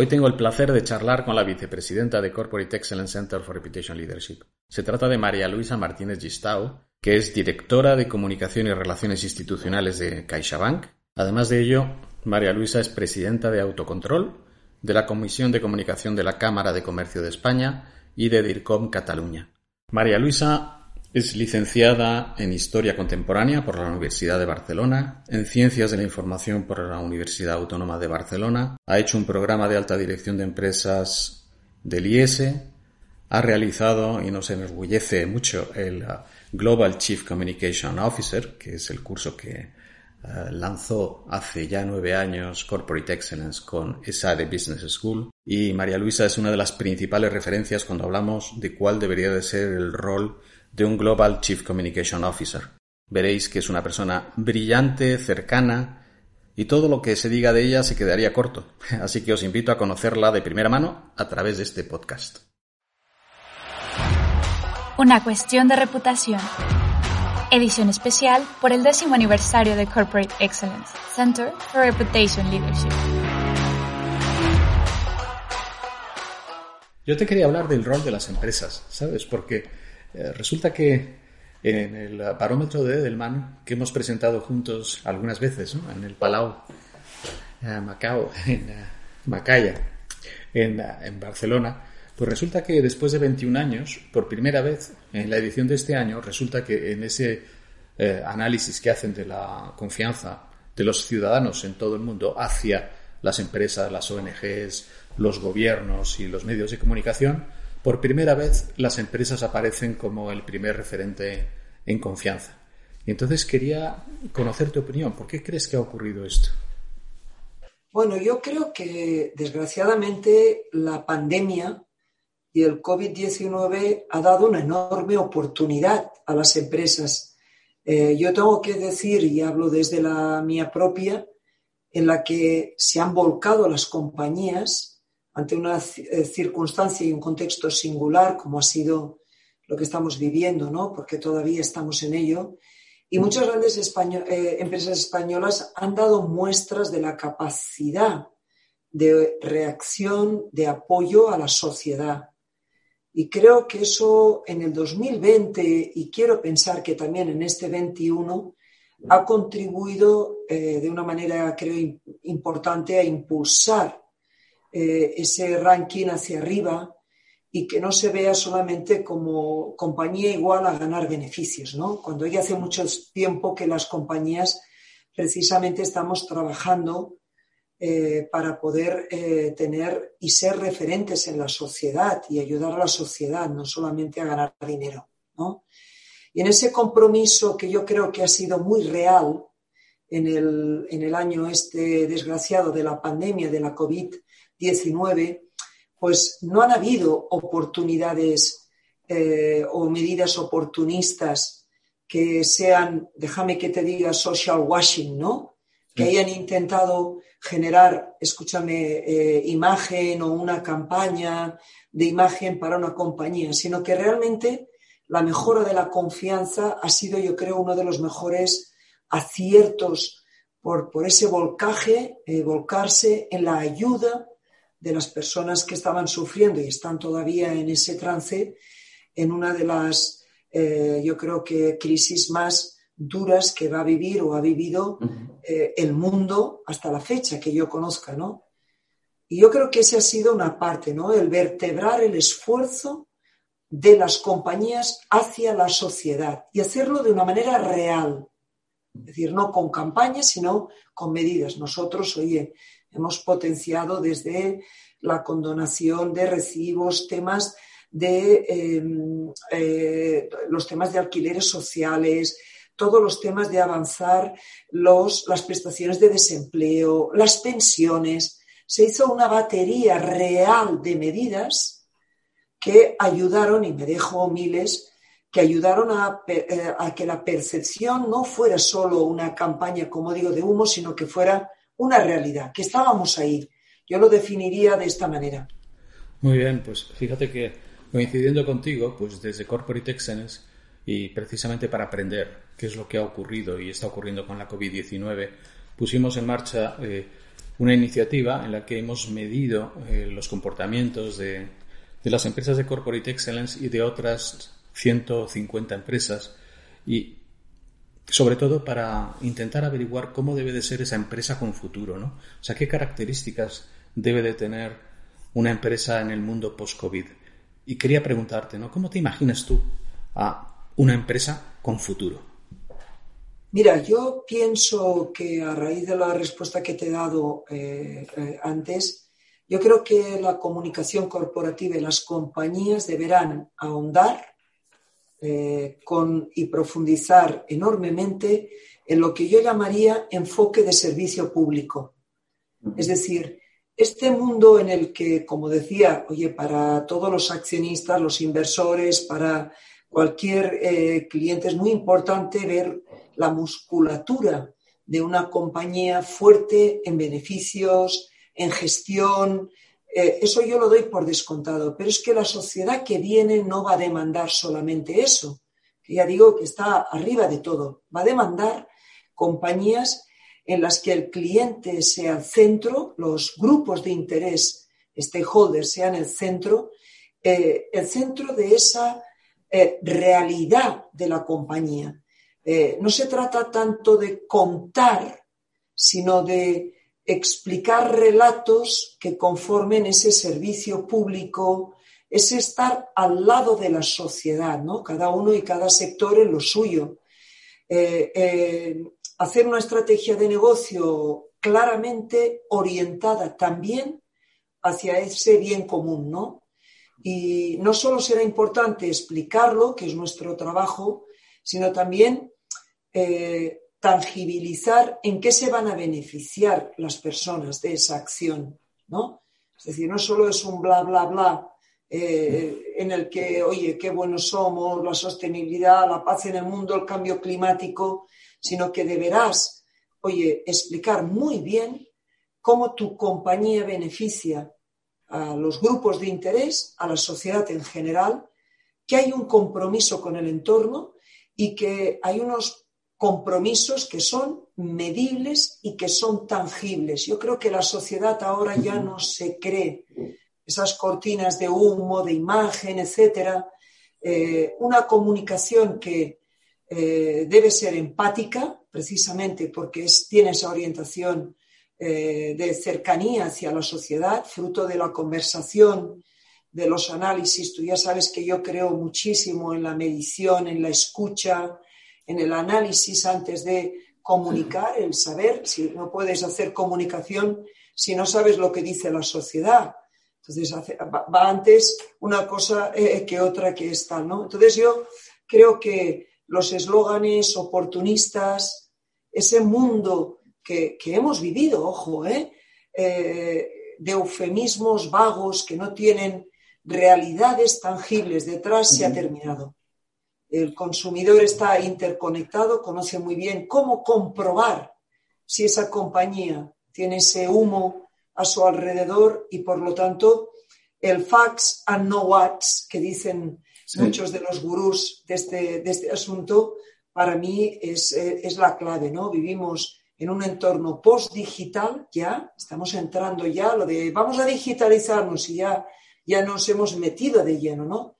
Hoy tengo el placer de charlar con la vicepresidenta de Corporate Excellence Center for Reputation Leadership. Se trata de María Luisa Martínez Gistao, que es directora de Comunicación y Relaciones Institucionales de CaixaBank. Además de ello, María Luisa es presidenta de Autocontrol, de la Comisión de Comunicación de la Cámara de Comercio de España y de DIRCOM Cataluña. María Luisa es licenciada en Historia Contemporánea por la Universidad de Barcelona, en Ciencias de la Información por la Universidad Autónoma de Barcelona, ha hecho un programa de alta dirección de empresas del IES, ha realizado, y nos enorgullece mucho, el uh, Global Chief Communication Officer, que es el curso que uh, lanzó hace ya nueve años Corporate Excellence con ESADE Business School. Y María Luisa es una de las principales referencias cuando hablamos de cuál debería de ser el rol de un Global Chief Communication Officer. Veréis que es una persona brillante, cercana, y todo lo que se diga de ella se quedaría corto. Así que os invito a conocerla de primera mano a través de este podcast. Una cuestión de reputación. Edición especial por el décimo aniversario de Corporate Excellence, Center for Reputation Leadership. Yo te quería hablar del rol de las empresas, ¿sabes? Porque eh, resulta que en el barómetro de Edelman, que hemos presentado juntos algunas veces, en el Palau eh, Macao, en eh, Macaya, en, en, Barcelona, pues resulta que después de 21 años, por primera vez en la edición de este año, resulta que en ese análisis que hacen de la confianza de los ciudadanos en todo el mundo hacia las empresas, las ONGs, los gobiernos y los medios de comunicación, por primera vez las empresas aparecen como el primer referente en confianza. Y entonces quería conocer tu opinión. ¿Por qué crees que ha ocurrido esto? Bueno, yo creo que desgraciadamente la pandemia y el COVID-19 ha dado una enorme oportunidad a las empresas. Eh, yo tengo que decir, y hablo desde la mía propia, en la que se han volcado las compañías ante una eh, circunstancia y un contexto singular como ha sido lo que estamos viviendo, ¿no? porque todavía estamos en ello. Y muchas grandes eh, empresas españolas han dado muestras de la capacidad de reacción, de apoyo a la sociedad. Y creo que eso en el 2020, y quiero pensar que también en este 21, ha contribuido eh, de una manera, creo, importante a impulsar eh, ese ranking hacia arriba y que no se vea solamente como compañía igual a ganar beneficios, ¿no? Cuando ya hace mucho tiempo que las compañías precisamente estamos trabajando eh, para poder eh, tener y ser referentes en la sociedad y ayudar a la sociedad, no solamente a ganar dinero, ¿no? Y en ese compromiso que yo creo que ha sido muy real en el, en el año este desgraciado de la pandemia de la COVID, 19, pues no han habido oportunidades eh, o medidas oportunistas que sean, déjame que te diga, social washing, ¿no? Que hayan intentado generar, escúchame, eh, imagen o una campaña de imagen para una compañía, sino que realmente la mejora de la confianza ha sido, yo creo, uno de los mejores aciertos por, por ese volcaje, eh, volcarse en la ayuda de las personas que estaban sufriendo y están todavía en ese trance en una de las, eh, yo creo que, crisis más duras que va a vivir o ha vivido eh, el mundo hasta la fecha que yo conozca, ¿no? Y yo creo que esa ha sido una parte, ¿no? El vertebrar el esfuerzo de las compañías hacia la sociedad y hacerlo de una manera real. Es decir, no con campañas, sino con medidas. Nosotros, oye, Hemos potenciado desde la condonación de recibos, temas de em, eh, los temas de alquileres sociales, todos los temas de avanzar los, las prestaciones de desempleo, las pensiones, se hizo una batería real de medidas que ayudaron, y me dejo miles, que ayudaron a, eh, a, que la percepción no fuera solo una campaña, como digo, de humo, sino que fuera una realidad, que estábamos ahí. Yo lo definiría de esta manera. Muy bien, pues fíjate que coincidiendo contigo, pues desde Corporate Excellence y precisamente para aprender qué es lo que ha ocurrido y está ocurriendo con la COVID-19, pusimos en marcha eh, una iniciativa en la que hemos medido eh, los comportamientos de, de las empresas de Corporate Excellence y de otras 150 empresas y sobre todo para intentar averiguar cómo debe de ser esa empresa con futuro, ¿no? O sea, qué características debe de tener una empresa en el mundo post-COVID. Y quería preguntarte, ¿no? ¿Cómo te imaginas tú a una empresa con futuro? Mira, yo pienso que a raíz de la respuesta que te he dado eh, eh, antes, yo creo que la comunicación corporativa y las compañías deberán ahondar eh, con, y profundizar enormemente en lo que yo llamaría enfoque de servicio público. Es decir, este mundo en el que, como decía, oye, para todos los accionistas, los inversores, para cualquier eh, cliente es muy importante ver la musculatura de una compañía fuerte en beneficios, en gestión, eh, eso yo lo doy por descontado, pero es que la sociedad que viene no va a demandar solamente eso, que ya digo que está arriba de todo, va a demandar compañías en las que el cliente sea el centro, los grupos de interés, stakeholders, sean el centro, eh, el centro de esa eh, realidad de la compañía. no se trata tanto de contar, sino de explicar relatos que conformen ese servicio público, es estar al lado de la sociedad, ¿no? Cada uno y cada sector en lo suyo. Eh, eh, hacer una estrategia de negocio claramente orientada también hacia ese bien común, ¿no? Y no solo será importante explicarlo, que es nuestro trabajo, sino también eh, tangibilizar en qué se van a beneficiar las personas de esa acción, ¿no? Es decir, no solo es un bla, bla, bla eh, en el que, oye, qué buenos somos, la sostenibilidad, la paz en el mundo, el cambio climático, sino que deberás, oye, explicar muy bien cómo tu compañía beneficia a los grupos de interés, a la sociedad en general, que hay un compromiso con el entorno y que hay unos compromisos que son medibles y que son tangibles. Yo creo que la sociedad ahora ya no se cree esas cortinas de humo, de imagen, etcétera. Eh, una comunicación que eh, debe ser empática, precisamente porque tiene esa orientación eh, de cercanía hacia la sociedad, fruto de la conversación, de los análisis. Tú ya sabes que yo creo muchísimo en la medición, en la escucha, en el análisis antes de comunicar, el saber, si no puedes hacer comunicación si no sabes lo que dice la sociedad. Entonces va antes una cosa eh, que otra que esta, ¿no? Entonces yo creo que los eslóganes oportunistas, ese mundo que, hemos vivido, ojo, ¿eh? ¿eh? de eufemismos vagos que no tienen realidades tangibles detrás, se ha terminado el consumidor está interconectado, conoce muy bien cómo comprobar si esa compañía tiene ese humo a su alrededor y por lo tanto el facts and no whats que dicen muchos de los gurús de este, de este asunto, para mí es, es, la clave, ¿no? Vivimos en un entorno post-digital ya, estamos entrando ya, lo de vamos a digitalizarnos y ya, ya nos hemos metido de lleno, ¿no?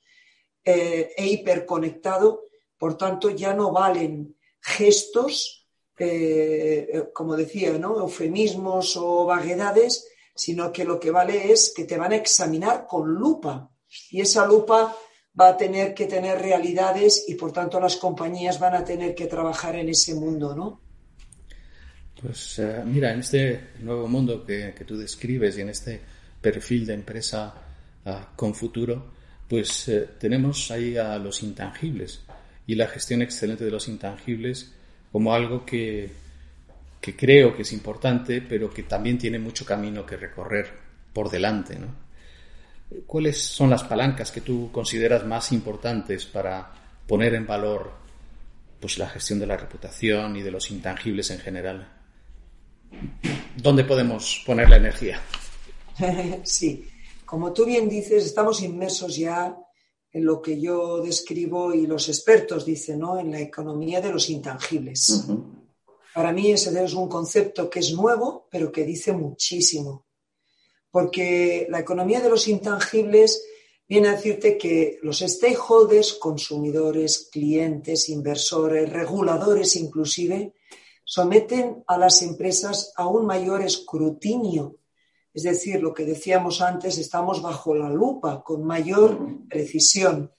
Eh, e hiperconectado, por tanto ya no valen gestos, eh, como decía, ¿no? eufemismos o vaguedades, sino que lo que vale es que te van a examinar con lupa y esa lupa va a tener que tener realidades y por tanto las compañías van a tener que trabajar en ese mundo, ¿no? Pues eh, mira, en este nuevo mundo que, tú describes y en este perfil de empresa ah, con futuro, pues eh, tenemos ahí a los intangibles y la gestión excelente de los intangibles como algo que, que creo que es importante, pero que también tiene mucho camino que recorrer por delante. ¿no? ¿Cuáles son las palancas que tú consideras más importantes para poner en valor pues, la gestión de la reputación y de los intangibles en general? ¿Dónde podemos poner la energía? Sí, como tú bien dices, estamos inmersos ya en lo que yo describo y los expertos dicen, ¿no? En la economía de los intangibles. Para mí ese es un concepto que es nuevo, pero que dice muchísimo. Porque la economía de los intangibles viene a decirte que los stakeholders, consumidores, clientes, inversores, reguladores inclusive, someten a las empresas a un mayor escrutinio. Es decir, lo que decíamos antes, estamos bajo la lupa con mayor precisión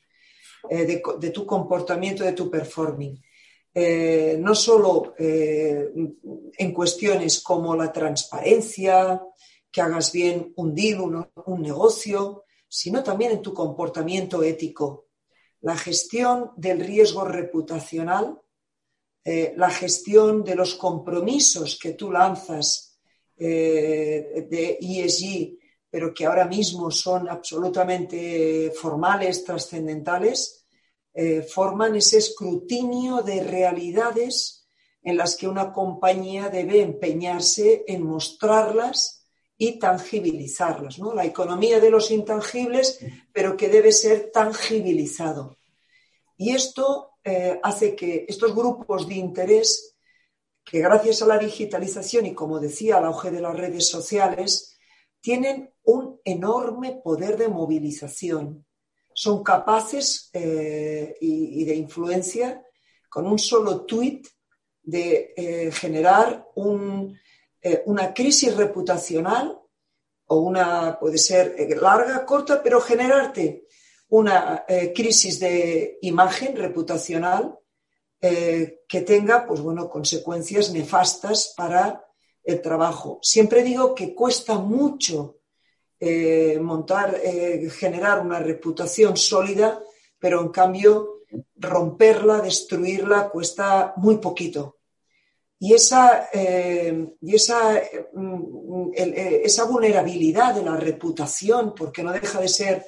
eh, de, tu comportamiento, de tu performing. Eh, no solo eh, en cuestiones como la transparencia, que hagas bien un deal, un negocio, sino también en tu comportamiento ético. La gestión del riesgo reputacional la gestión de los compromisos que tú lanzas eh, de ESG, pero que ahora mismo son absolutamente formales, trascendentales, eh, forman ese escrutinio de realidades en las que una compañía debe empeñarse en mostrarlas y tangibilizarlas. ¿no? La economía de los intangibles, pero que debe ser tangibilizado. Y esto eh, hace que estos grupos de interés, que gracias a la digitalización y como decía, al auge de las redes sociales, tienen un enorme poder de movilización. Son capaces eh, y, de influencia con un solo tuit de eh, generar una crisis reputacional o una, puede ser larga, corta, pero generarte una eh, crisis de imagen reputacional eh, que tenga pues, bueno, consecuencias nefastas para el trabajo. Siempre digo que cuesta mucho eh, montar, generar una reputación sólida, pero en cambio romperla, destruirla, cuesta muy poquito. Y esa, y esa, mm, esa vulnerabilidad de la reputación, porque no deja de ser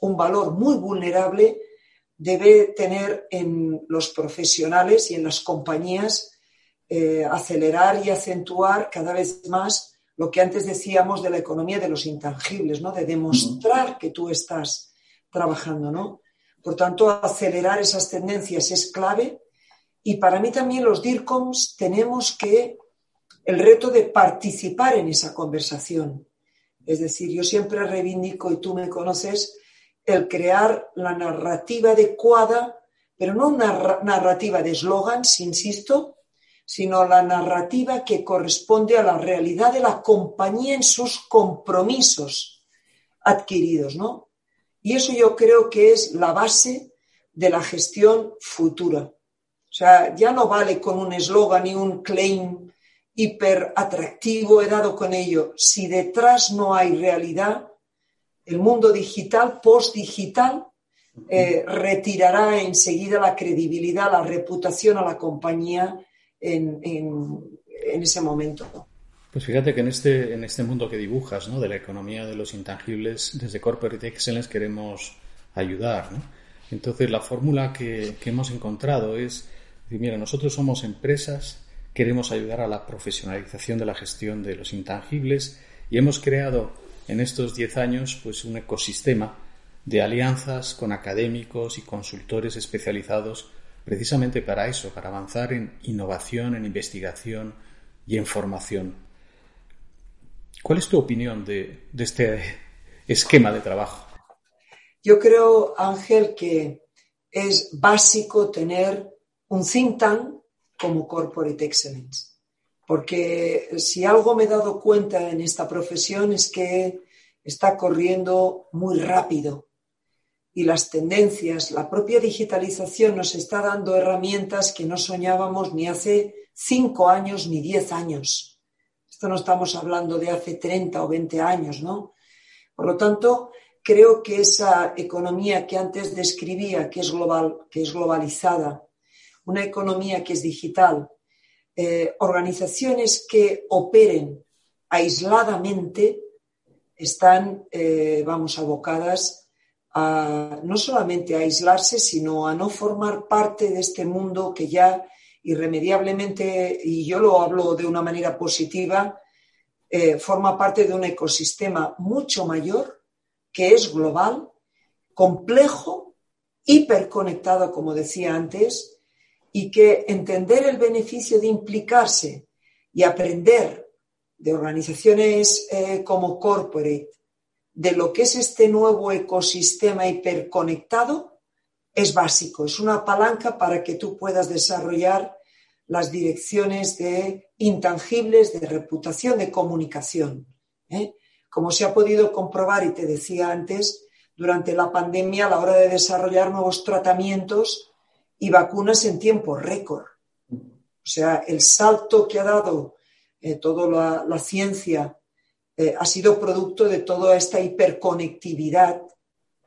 un valor muy vulnerable debe tener en los profesionales y en las compañías eh, acelerar y acentuar cada vez más lo que antes decíamos de la economía de los intangibles, ¿no? De demostrar que tú estás trabajando, ¿no? Por tanto, acelerar esas tendencias es clave y para mí también los DIRCOMs tenemos que el reto de participar en esa conversación. Es decir, yo siempre reivindico, y tú me conoces, el crear la narrativa adecuada, pero no una narrativa de eslogans, insisto, sino la narrativa que corresponde a la realidad de la compañía en sus compromisos adquiridos, ¿no? Y eso yo creo que es la base de la gestión futura. O sea, ya no vale con un eslogan y un claim hiper atractivo, he dado con ello. Si detrás no hay realidad, el mundo digital, post-digital, eh, retirará enseguida la credibilidad, la reputación a la compañía en, ese momento. Pues fíjate que en este, en este mundo que dibujas, ¿no? de la economía de los intangibles, desde Corporate Excellence queremos ayudar. Entonces, la fórmula que, que, hemos encontrado es, mira, nosotros somos empresas, queremos ayudar a la profesionalización de la gestión de los intangibles y hemos creado en estos 10 años pues un ecosistema de alianzas con académicos y consultores especializados precisamente para eso, para avanzar en innovación, en investigación y en formación. ¿Cuál es tu opinión de, este esquema de trabajo? Yo creo, Ángel, que es básico tener un think tank como Corporate Excellence porque si algo me he dado cuenta en esta profesión es que está corriendo muy rápido y las tendencias, la propia digitalización nos está dando herramientas que no soñábamos ni hace cinco años ni diez años. Esto no estamos hablando de hace 30 o 20 años, ¿no? Por lo tanto, creo que esa economía que antes describía, que es global, que es globalizada, una economía que es digital, eh, organizaciones que operen aisladamente están, eh, vamos, abocadas a no solamente a aislarse, sino a no formar parte de este mundo que ya irremediablemente, y yo lo hablo de una manera positiva, eh, forma parte de un ecosistema mucho mayor, que es global, complejo, hiperconectado, como decía antes, y que entender el beneficio de implicarse y aprender de organizaciones eh, como corporate de lo que es este nuevo ecosistema hiperconectado es básico, es una palanca para que tú puedas desarrollar las direcciones de intangibles, de reputación, de comunicación. ¿eh? Como se ha podido comprobar, y te decía antes, durante la pandemia a la hora de desarrollar nuevos tratamientos y vacunas en tiempo récord. O sea, el salto que ha dado eh, toda la, ciencia eh, ha sido producto de toda esta hiperconectividad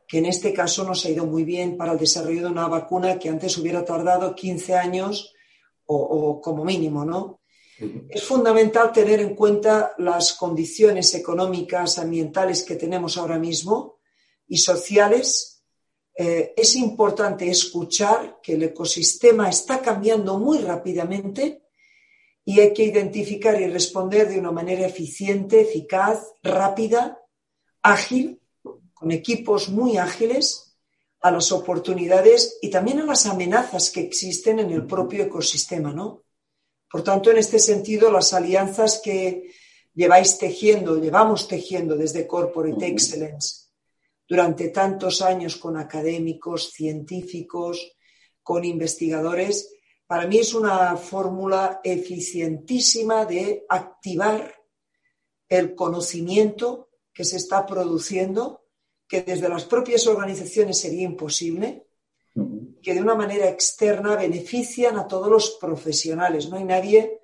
que en este caso nos ha ido muy bien para el desarrollo de una vacuna que antes hubiera tardado 15 años o, como mínimo, ¿no? Es fundamental tener en cuenta las condiciones económicas, ambientales que tenemos ahora mismo y sociales. Eh, es importante escuchar que el ecosistema está cambiando muy rápidamente y hay que identificar y responder de una manera eficiente, eficaz, rápida, ágil, con equipos muy ágiles a las oportunidades y también a las amenazas que existen en el propio ecosistema, ¿no? Por tanto, en este sentido, las alianzas que lleváis tejiendo, llevamos tejiendo desde Corporate Excellence durante tantos años con académicos, científicos, con investigadores, para mí es una fórmula eficientísima de activar el conocimiento que se está produciendo, que desde las propias organizaciones sería imposible, que de una manera externa benefician a todos los profesionales. No hay nadie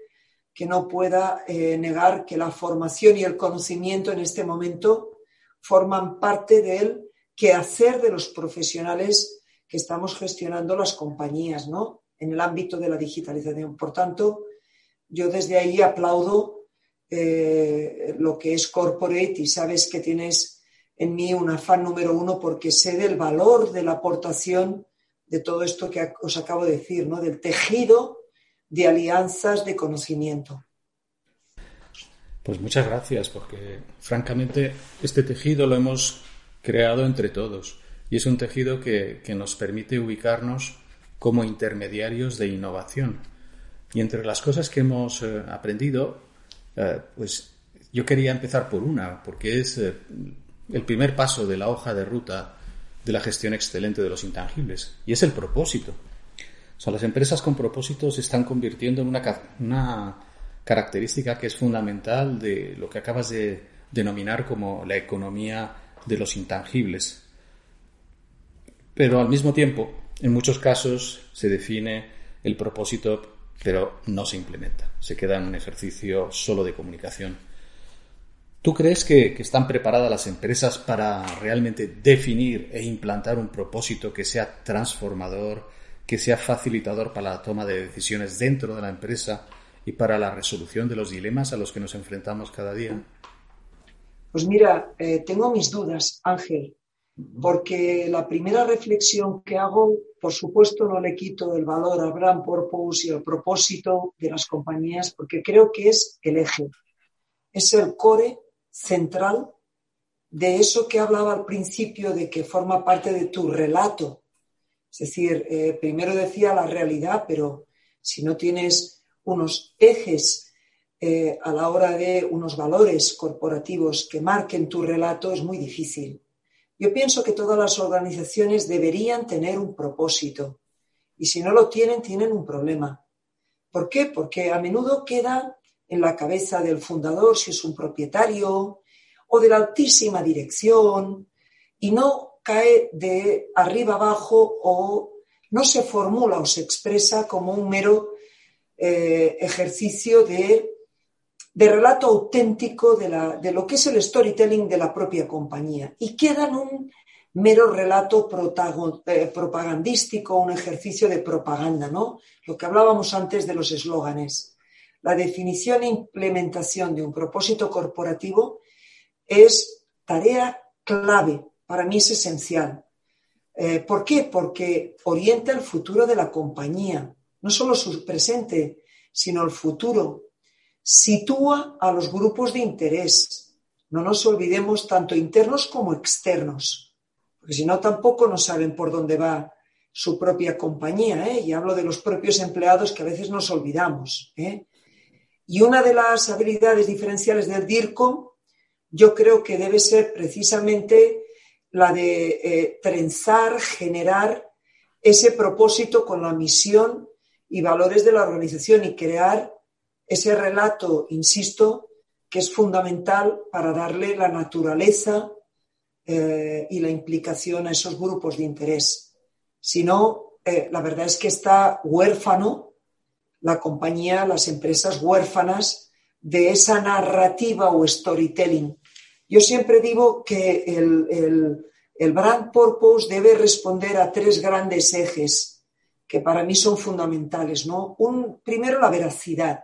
que no pueda eh, negar que la formación y el conocimiento en este momento forman parte del quehacer de los profesionales que estamos gestionando las compañías, ¿no? en el ámbito de la digitalización. Por tanto, yo desde ahí aplaudo eh, lo que es corporate y sabes que tienes en mí un afán número uno porque sé del valor de la aportación de todo esto que os acabo de decir, ¿no? del tejido de alianzas de conocimiento. Pues muchas gracias, porque francamente este tejido lo hemos creado entre todos y es un tejido que, que nos permite ubicarnos como intermediarios de innovación. Y entre las cosas que hemos eh, aprendido, eh, pues yo quería empezar por una, porque es eh, el primer paso de la hoja de ruta de la gestión excelente de los intangibles, y es el propósito. O las empresas con propósito se están convirtiendo en una, una característica que es fundamental de lo que acabas de denominar como la economía de los intangibles. Pero al mismo tiempo, en muchos casos se define el propósito, pero no se implementa. Se queda en un ejercicio solo de comunicación. ¿Tú crees que, están preparadas las empresas para realmente definir e implantar un propósito que sea transformador, que sea facilitador para la toma de decisiones dentro de la empresa y para la resolución de los dilemas a los que nos enfrentamos cada día? Pues mira, eh, tengo mis dudas, Ángel porque la primera reflexión que hago, por supuesto, no le quito el valor al brand purpose y al propósito de las compañías, porque creo que es el eje, es el core central de eso que hablaba al principio, de que forma parte de tu relato. Es decir, eh, primero decía la realidad, pero si no tienes unos ejes eh, a la hora de unos valores corporativos que marquen tu relato, es muy difícil. Yo pienso que todas las organizaciones deberían tener un propósito y si no lo tienen, tienen un problema. ¿Por qué? Porque a menudo queda en la cabeza del fundador, si es un propietario, o de la altísima dirección, y no cae de arriba abajo o no se formula o se expresa como un mero eh, ejercicio de de relato auténtico de, lo que es el storytelling de la propia compañía y queda en un mero relato eh, propagandístico, un ejercicio de propaganda, ¿no? Lo que hablábamos antes de los eslóganes. la definición e implementación de un propósito corporativo es tarea clave, para mí es esencial. Eh, ¿Por qué? Porque orienta el futuro de la compañía, no solo su presente, sino el futuro. Sitúa a los grupos de interés. No nos olvidemos tanto internos como externos, porque si no tampoco no saben por dónde va su propia compañía, ¿eh? y hablo de los propios empleados que a veces nos olvidamos. ¿eh? Y una de las habilidades diferenciales del DIRCOM, yo creo que debe ser precisamente la de eh, trenzar, generar ese propósito con la misión y valores de la organización y crear ese relato, insisto, que es fundamental para darle la naturaleza eh, y la implicación a esos grupos de interés. Si no, eh, la verdad es que está huérfano la compañía, las empresas huérfanas de esa narrativa o storytelling. Yo siempre digo que el, brand purpose debe responder a tres grandes ejes que para mí son fundamentales. ¿no? Un, primero, la veracidad.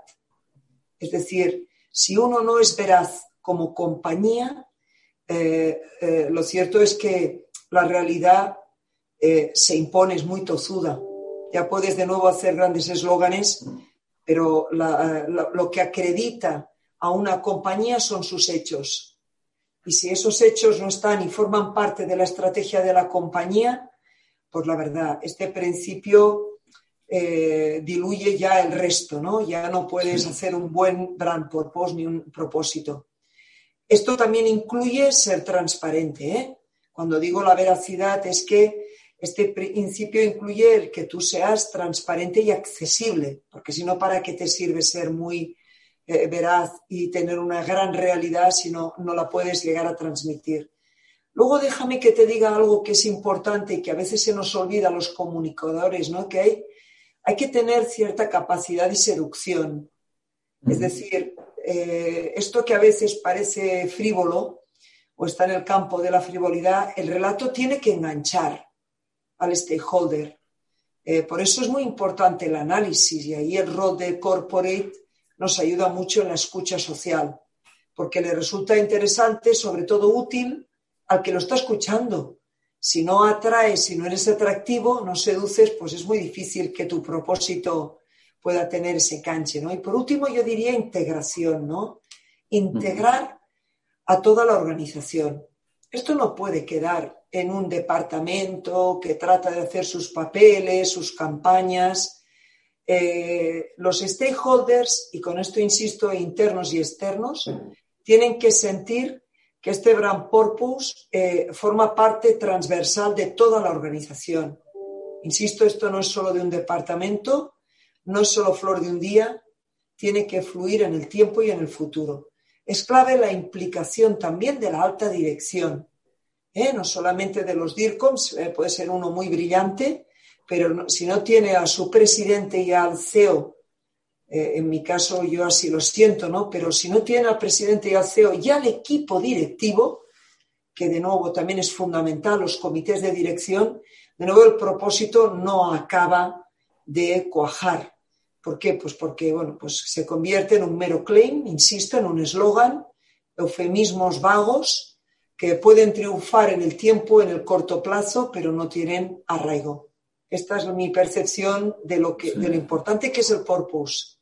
Es decir, si uno no es veraz como compañía, eh, eh, lo cierto es que la realidad eh, se impone, es muy tozuda ya puedes de nuevo hacer grandes eslóganes, pero lo que acredita a una compañía son sus hechos. Y si esos hechos no están y forman parte de la estrategia de la compañía, pues la verdad, este principio eh, diluye ya el resto, ¿no? Ya no puedes hacer un buen brand purpose ni un propósito. Esto también incluye ser transparente, ¿eh? Cuando digo la veracidad es que este principio incluye el que tú seas transparente y accesible, porque si no, ¿para qué te sirve ser muy eh, veraz y tener una gran realidad si no, no la puedes llegar a transmitir? Luego déjame que te diga algo que es importante y que a veces se nos olvida a los comunicadores, ¿no? Que hay, hay que tener cierta capacidad de seducción. Es decir, eh, esto que a veces parece frívolo o está en el campo de la frivolidad, el relato tiene que enganchar al stakeholder. Eh, por eso es muy importante el análisis y ahí el rol de corporate nos ayuda mucho en la escucha social, porque le resulta interesante, sobre todo útil, al que lo está escuchando. Si no atraes, si no eres atractivo, no seduces, pues es muy difícil que tu propósito pueda tener ese canche, ¿no? Y por último, yo diría integración, ¿no? Integrar a toda la organización. Esto no puede quedar en un departamento que trata de hacer sus papeles, sus campañas. Eh, los stakeholders, y con esto insisto, internos y externos, tienen que sentir que este brand purpose eh, forma parte transversal de toda la organización. Insisto, esto no es solo de un departamento, no es solo flor de un día, tiene que fluir en el tiempo y en el futuro. Es clave la implicación también de la alta dirección, ¿eh? no solamente de los DIRCOMs, eh, puede ser uno muy brillante, pero si no tiene a su presidente y al CEO, eh, en mi caso yo así lo siento, ¿no? Pero si no tiene al presidente y al CEO y al equipo directivo, que de nuevo también es fundamental, los comités de dirección, de nuevo el propósito no acaba de cuajar. ¿Por qué? Pues porque bueno, pues se convierte en un mero claim, insisto, en un eslogan, eufemismos vagos que pueden triunfar en el tiempo, en el corto plazo, pero no tienen arraigo. Esta es mi percepción de lo, que, de lo importante que es el purpose.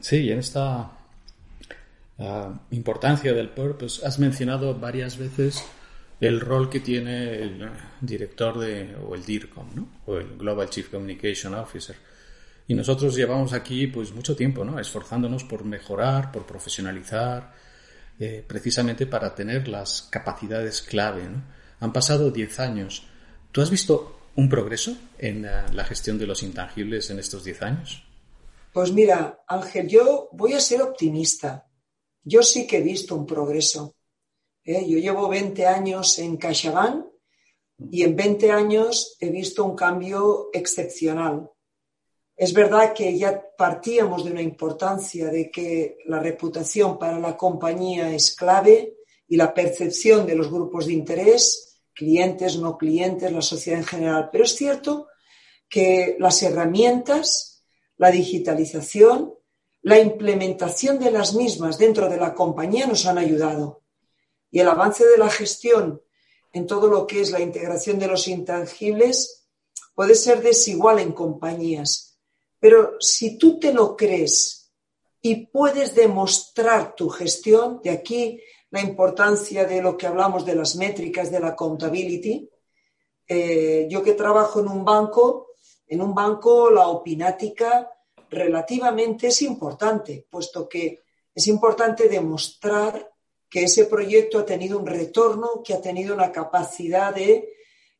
Sí, en esta ah, importancia del purpose has mencionado varias veces el rol que tiene el director de, o el DIRCOM, ¿no? o el Global Chief Communication Officer y nosotros llevamos aquí pues mucho tiempo, ¿no? Esforzándonos por mejorar, por profesionalizar, eh, precisamente para tener las capacidades clave, Han pasado 10 años. ¿Tú has visto un progreso en eh, la gestión de los intangibles en estos 10 años? Pues mira, Ángel, yo voy a ser optimista. Yo sí que he visto un progreso. ¿eh? Yo llevo 20 años en CaixaBank y en 20 años he visto un cambio excepcional. Es verdad que ya partíamos de una importancia de que la reputación para la compañía es clave y la percepción de los grupos de interés, clientes, no clientes, la sociedad en general. Pero es cierto que las herramientas, la digitalización, la implementación de las mismas dentro de la compañía nos han ayudado. Y el avance de la gestión en todo lo que es la integración de los intangibles puede ser desigual en compañías. Pero si tú te lo crees y puedes demostrar tu gestión, de aquí la importancia de lo que hablamos de las métricas de la accountability. Eh, yo que trabajo en un banco, en un banco la opinática relativamente es importante, puesto que es importante demostrar que ese proyecto ha tenido un retorno, que ha tenido una capacidad de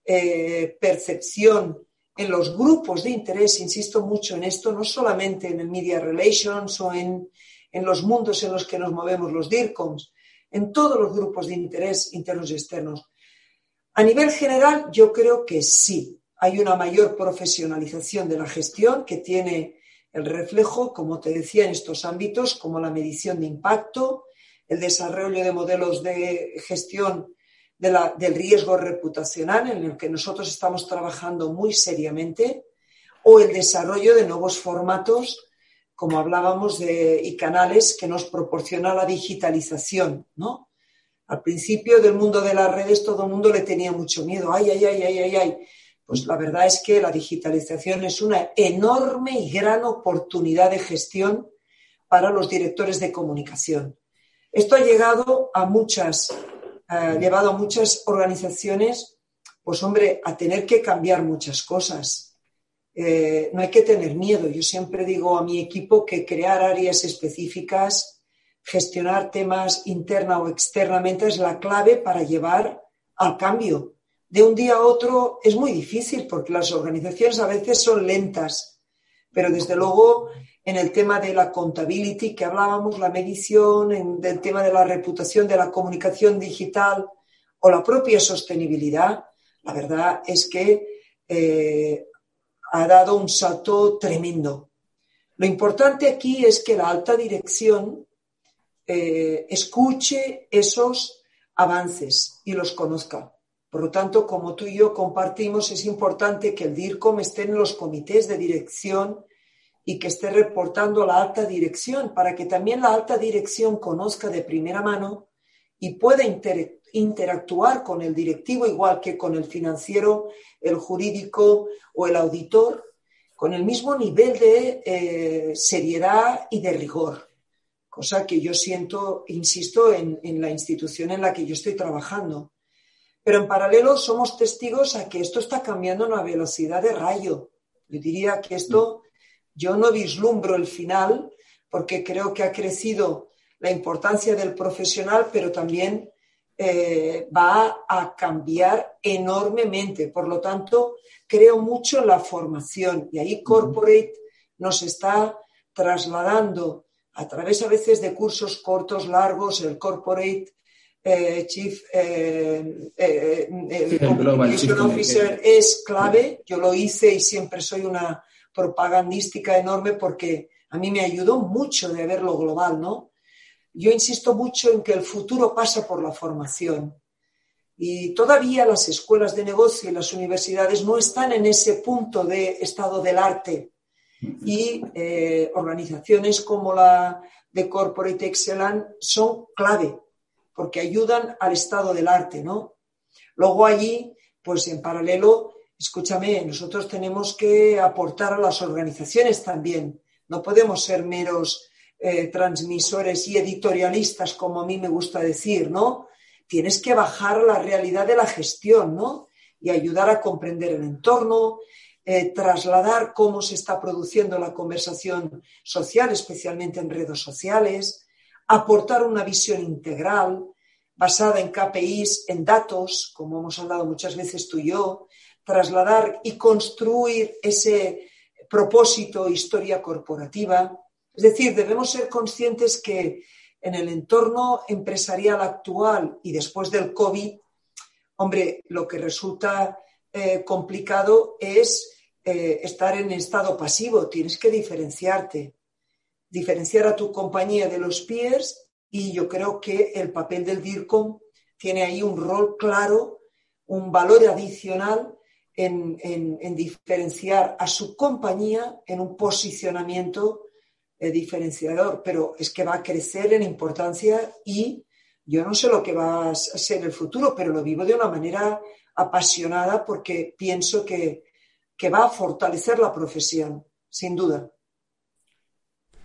eh, percepción en los grupos de interés, insisto mucho en esto, no solamente en el Media Relations o en, en los mundos en los que nos movemos los DIRCOMs, en todos los grupos de interés internos y externos. A nivel general, yo creo que sí, hay una mayor profesionalización de la gestión que tiene el reflejo, como te decía, en estos ámbitos, como la medición de impacto, el desarrollo de modelos de gestión del riesgo reputacional, en el que nosotros estamos trabajando muy seriamente, o el desarrollo de nuevos formatos como hablábamos, de, y canales que nos proporciona la digitalización, ¿no? Al principio del mundo de las redes todo el mundo le tenía mucho miedo. Ay, ay, ay, ay, ay, ay. Pues la verdad es que la digitalización es una enorme y gran oportunidad de gestión para los directores de comunicación. Esto ha llegado a muchas, ha llevado a muchas organizaciones, pues hombre, a tener que cambiar muchas cosas eh, no hay que tener miedo. Yo siempre digo a mi equipo que crear áreas específicas, gestionar temas interna o externamente es la clave para llevar al cambio. De un día a otro es muy difícil porque las organizaciones a veces son lentas, pero desde luego en el tema de la accountability que hablábamos, la medición, en el tema de la reputación de la comunicación digital o la propia sostenibilidad, la verdad es que eh, ha dado un salto tremendo. Lo importante aquí es que la alta dirección eh, escuche esos avances y los conozca. Por lo tanto, como tú y yo compartimos, es importante que el DIRCOM esté en los comités de dirección y que esté reportando a la alta dirección para que también la alta dirección conozca de primera mano y pueda interactuar con el directivo igual que con el financiero, el jurídico o el auditor, con el mismo nivel de eh, seriedad y de rigor, cosa que yo siento, insisto, en, en la institución en la que yo estoy trabajando. Pero en paralelo somos testigos a que esto está cambiando a una velocidad de rayo. Yo diría que esto, yo no vislumbro el final porque creo que ha crecido la importancia del profesional, pero también eh, va a cambiar enormemente. Por lo tanto, creo mucho en la formación y ahí Corporate nos está trasladando a través a veces de cursos cortos, largos, el Corporate eh, Chief eh, Communication Officer es clave. Yo lo hice y siempre soy una propagandística enorme porque a mí me ayudó mucho de verlo global, ¿no? Yo insisto mucho en que el futuro pasa por la formación. Y todavía las escuelas de negocio y las universidades no están en ese punto de estado del arte. Y eh, organizaciones como la de Corporate Excellence son clave, porque ayudan al estado del arte, ¿no? Luego allí, pues en paralelo, escúchame, nosotros tenemos que aportar a las organizaciones también. No podemos ser meros eh, transmisores y editorialistas, como a mí me gusta decir, ¿no? Tienes que bajar la realidad de la gestión, ¿no? Y ayudar a comprender el entorno, eh, trasladar cómo se está produciendo la conversación social, especialmente en redes sociales, aportar una visión integral basada en KPIs, en datos, como hemos hablado muchas veces tú y yo, trasladar y construir ese propósito, historia corporativa, es decir, debemos ser conscientes que en el entorno empresarial actual y después del COVID, hombre, lo que resulta eh, complicado es eh, estar en estado pasivo. Tienes que diferenciarte, diferenciar a tu compañía de los peers y yo creo que el papel del DIRCOM tiene ahí un rol claro, un valor adicional en diferenciar a su compañía en un posicionamiento eh, diferenciador, pero es que va a crecer en importancia y yo no sé lo que va a ser el futuro, pero lo vivo de una manera apasionada porque pienso que, va a fortalecer la profesión, sin duda.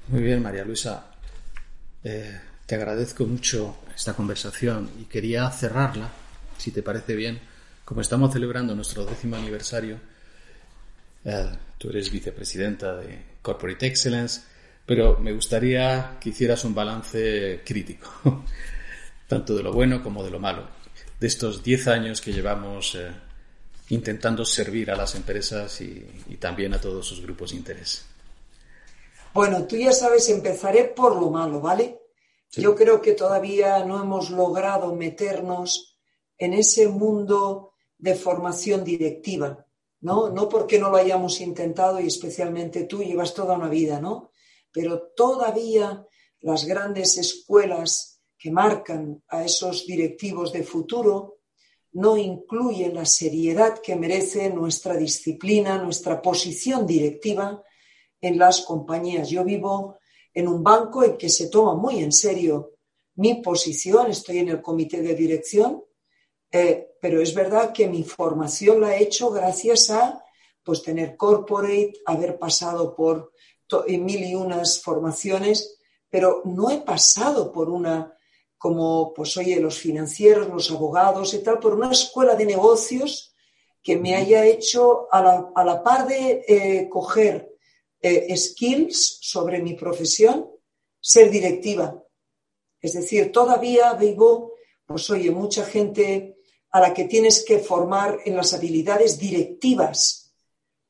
Muy bien, María Luisa. Eh, te agradezco mucho esta conversación y quería cerrarla, si te parece bien, como estamos celebrando nuestro décimo aniversario. Eh, tú eres vicepresidenta de Corporate Excellence, pero me gustaría que hicieras un balance crítico, tanto de lo bueno como de lo malo, de estos diez años que llevamos eh, intentando servir a las empresas y, también a todos sus grupos de interés. Bueno, tú ya sabes, empezaré por lo malo, ¿vale? Yo creo que todavía no hemos logrado meternos en ese mundo de formación directiva, ¿no? No porque no lo hayamos intentado y especialmente tú llevas toda una vida, ¿no? Pero todavía las grandes escuelas que marcan a esos directivos de futuro no incluyen la seriedad que merece nuestra disciplina, nuestra posición directiva en las compañías. Yo vivo en un banco en que se toma muy en serio mi posición, estoy en el comité de dirección, eh, pero es verdad que mi formación la he hecho gracias a pues, tener corporate, haber pasado por mil y unas formaciones, pero no he pasado por una, como pues oye, los financieros, los abogados y tal, por una escuela de negocios que me haya hecho a la, par de eh, coger eh, skills sobre mi profesión, ser directiva. Es decir, todavía vivo, pues oye, mucha gente a la que tienes que formar en las habilidades directivas.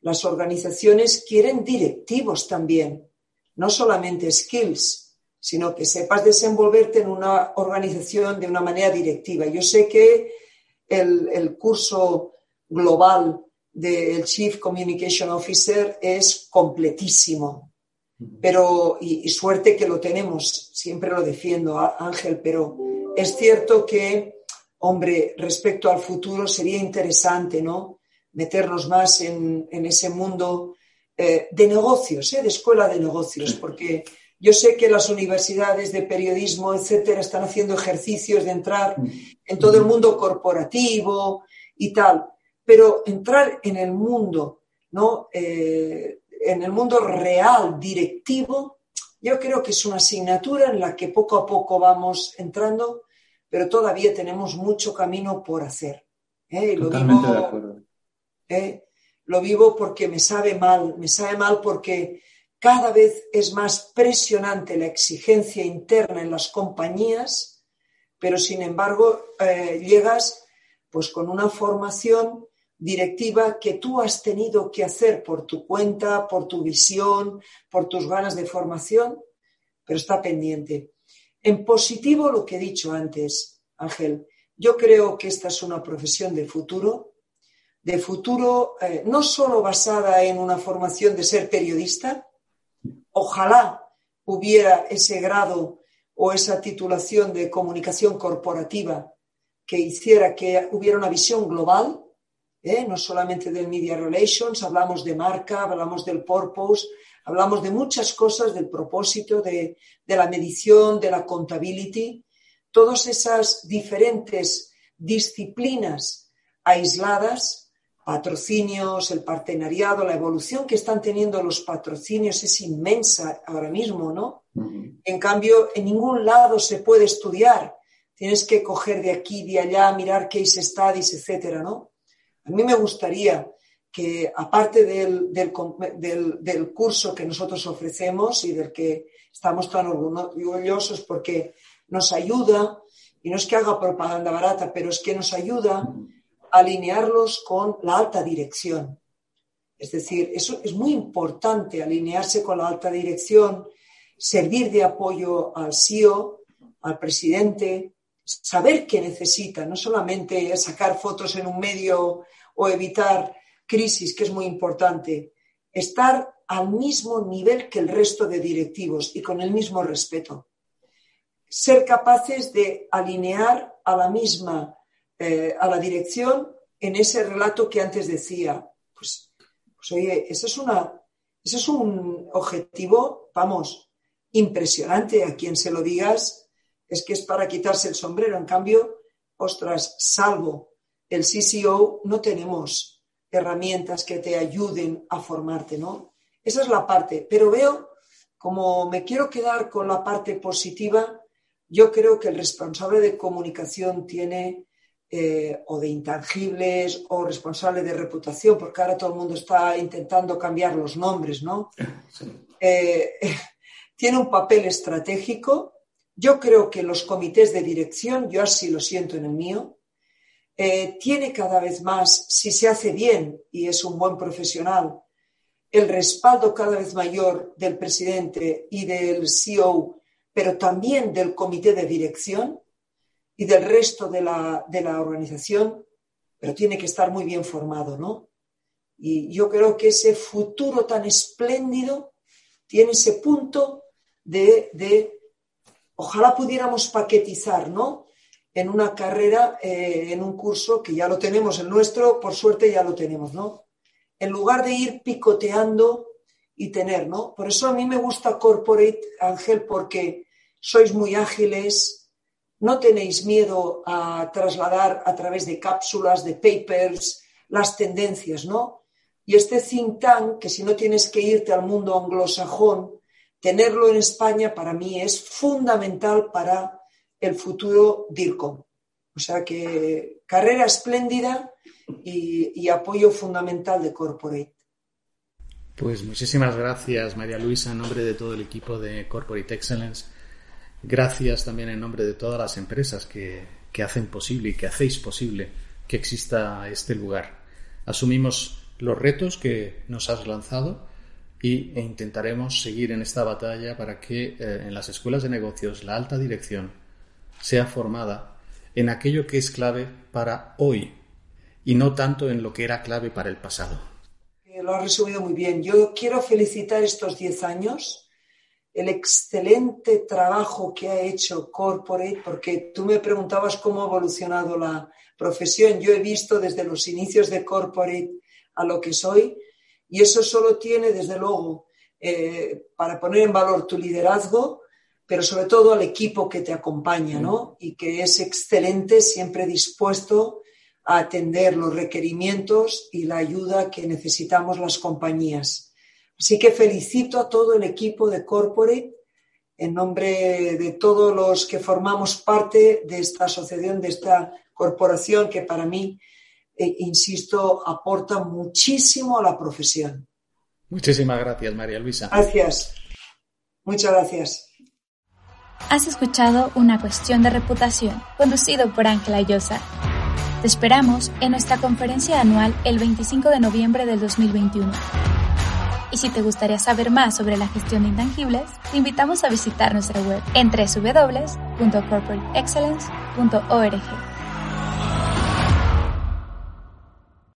Las organizaciones quieren directivos también, no solamente skills, sino que sepas desenvolverte en una organización de una manera directiva. Yo sé que el, el curso global del Chief Communication Officer es completísimo. Pero, y, suerte que lo tenemos, siempre lo defiendo, Ángel, pero es cierto que, hombre, respecto al futuro sería interesante, ¿no? Meternos más en, ese mundo eh, de negocios, ¿eh? de escuela de negocios, porque yo sé que las universidades de periodismo, etcétera, están haciendo ejercicios de entrar en todo el mundo corporativo y tal pero entrar en el mundo, ¿no? Eh, en el mundo real, directivo, yo creo que es una asignatura en la que poco a poco vamos entrando, pero todavía tenemos mucho camino por hacer. ¿eh? Lo Totalmente de acuerdo. ¿eh? Lo vivo porque me sabe mal, me sabe mal porque cada vez es más presionante la exigencia interna en las compañías, pero sin embargo llegas pues con una formación directiva que tú has tenido que hacer por tu cuenta, por tu visión, por tus ganas de formación, pero está pendiente. En positivo, lo que he dicho antes, Ángel, yo creo que esta es una profesión de futuro, de futuro eh, no solo basada en una formación de ser periodista, ojalá hubiera ese grado o esa titulación de comunicación corporativa que hiciera que hubiera una visión global ¿eh? no solamente del Media Relations, hablamos de marca, hablamos del purpose, hablamos de muchas cosas, del propósito, de, la medición, de la contability, todas esas diferentes disciplinas aisladas, patrocinios, el partenariado, la evolución que están teniendo los patrocinios es inmensa ahora mismo, ¿no? En cambio, en ningún lado se puede estudiar. Tienes que coger de aquí, de allá, mirar case studies, etcétera, ¿no? A mí me gustaría que, aparte del, curso que nosotros ofrecemos y del que estamos tan orgullosos porque nos ayuda, y no es que haga propaganda barata, pero es que nos ayuda a alinearlos con la alta dirección. Es decir, eso es muy importante, alinearse con la alta dirección, servir de apoyo al CEO, al presidente, saber qué necesita, no solamente sacar fotos en un medio o evitar crisis, que es muy importante, estar al mismo nivel que el resto de directivos y con el mismo respeto. Ser capaces de alinear a la misma, eh, a la dirección en ese relato que antes decía. Pues, pues oye, eso es, una, eso es un objetivo, vamos, impresionante. A quien se lo digas es que es para quitarse el sombrero. En cambio, ostras, salvo el CCO, no tenemos herramientas que te ayuden a formarte, ¿no? Esa es la parte. Pero veo, como me quiero quedar con la parte positiva, yo creo que el responsable de comunicación tiene eh, o de intangibles o responsable de reputación, porque ahora todo el mundo está intentando cambiar los nombres, ¿no? Eh, tiene un papel estratégico. Yo creo que los comités de dirección, yo así lo siento en el mío, eh, tiene cada vez más, si se hace bien y es un buen profesional, el respaldo cada vez mayor del presidente y del CEO, pero también del comité de dirección y del resto de la, de la organización, pero tiene que estar muy bien formado, ¿no? Y yo creo que ese futuro tan espléndido tiene ese punto de, de ojalá pudiéramos paquetizar, ¿no? En una carrera, eh, en un curso que ya lo tenemos, el nuestro, por suerte ya lo tenemos, ¿no? En lugar de ir picoteando y tener, ¿no? Por eso a mí me gusta Corporate, Ángel, porque sois muy ágiles, no tenéis miedo a trasladar a través de cápsulas, de papers, las tendencias, ¿no? Y este think tank, que si no tienes que irte al mundo anglosajón, tenerlo en España para mí es fundamental para el futuro DIRCOM. O sea que carrera espléndida y, apoyo fundamental de Corporate. Pues muchísimas gracias, María Luisa, en nombre de todo el equipo de Corporate Excellence Gracias también en nombre de todas las empresas que, hacen posible y que hacéis posible que exista este lugar. Asumimos los retos que nos has lanzado y, e intentaremos seguir en esta batalla para que eh, en las escuelas de negocios la alta dirección sea formada en aquello que es clave para hoy y no tanto en lo que era clave para el pasado. Lo has resumido muy bien. Yo quiero felicitar estos 10 años el excelente trabajo que ha hecho Corporate, porque tú me preguntabas cómo ha evolucionado la profesión. Yo he visto desde los inicios de Corporate a lo que soy y eso solo tiene, desde luego, eh, para poner en valor tu liderazgo, pero sobre todo al equipo que te acompaña, ¿no? Y que es excelente, siempre dispuesto a atender los requerimientos y la ayuda que necesitamos las compañías. Así que felicito a todo el equipo de Corporate en nombre de todos los que formamos parte de esta asociación, de esta corporación que para mí, eh, insisto, aporta muchísimo a la profesión. Muchísimas gracias, María Luisa. Gracias. Muchas gracias. Has escuchado Una cuestión de reputación, conducido por Ángela Llosa. Te esperamos en nuestra conferencia anual el 25 de noviembre del 2021. Y si te gustaría saber más sobre la gestión de intangibles, te invitamos a visitar nuestra web en www.corporateexcellence.org.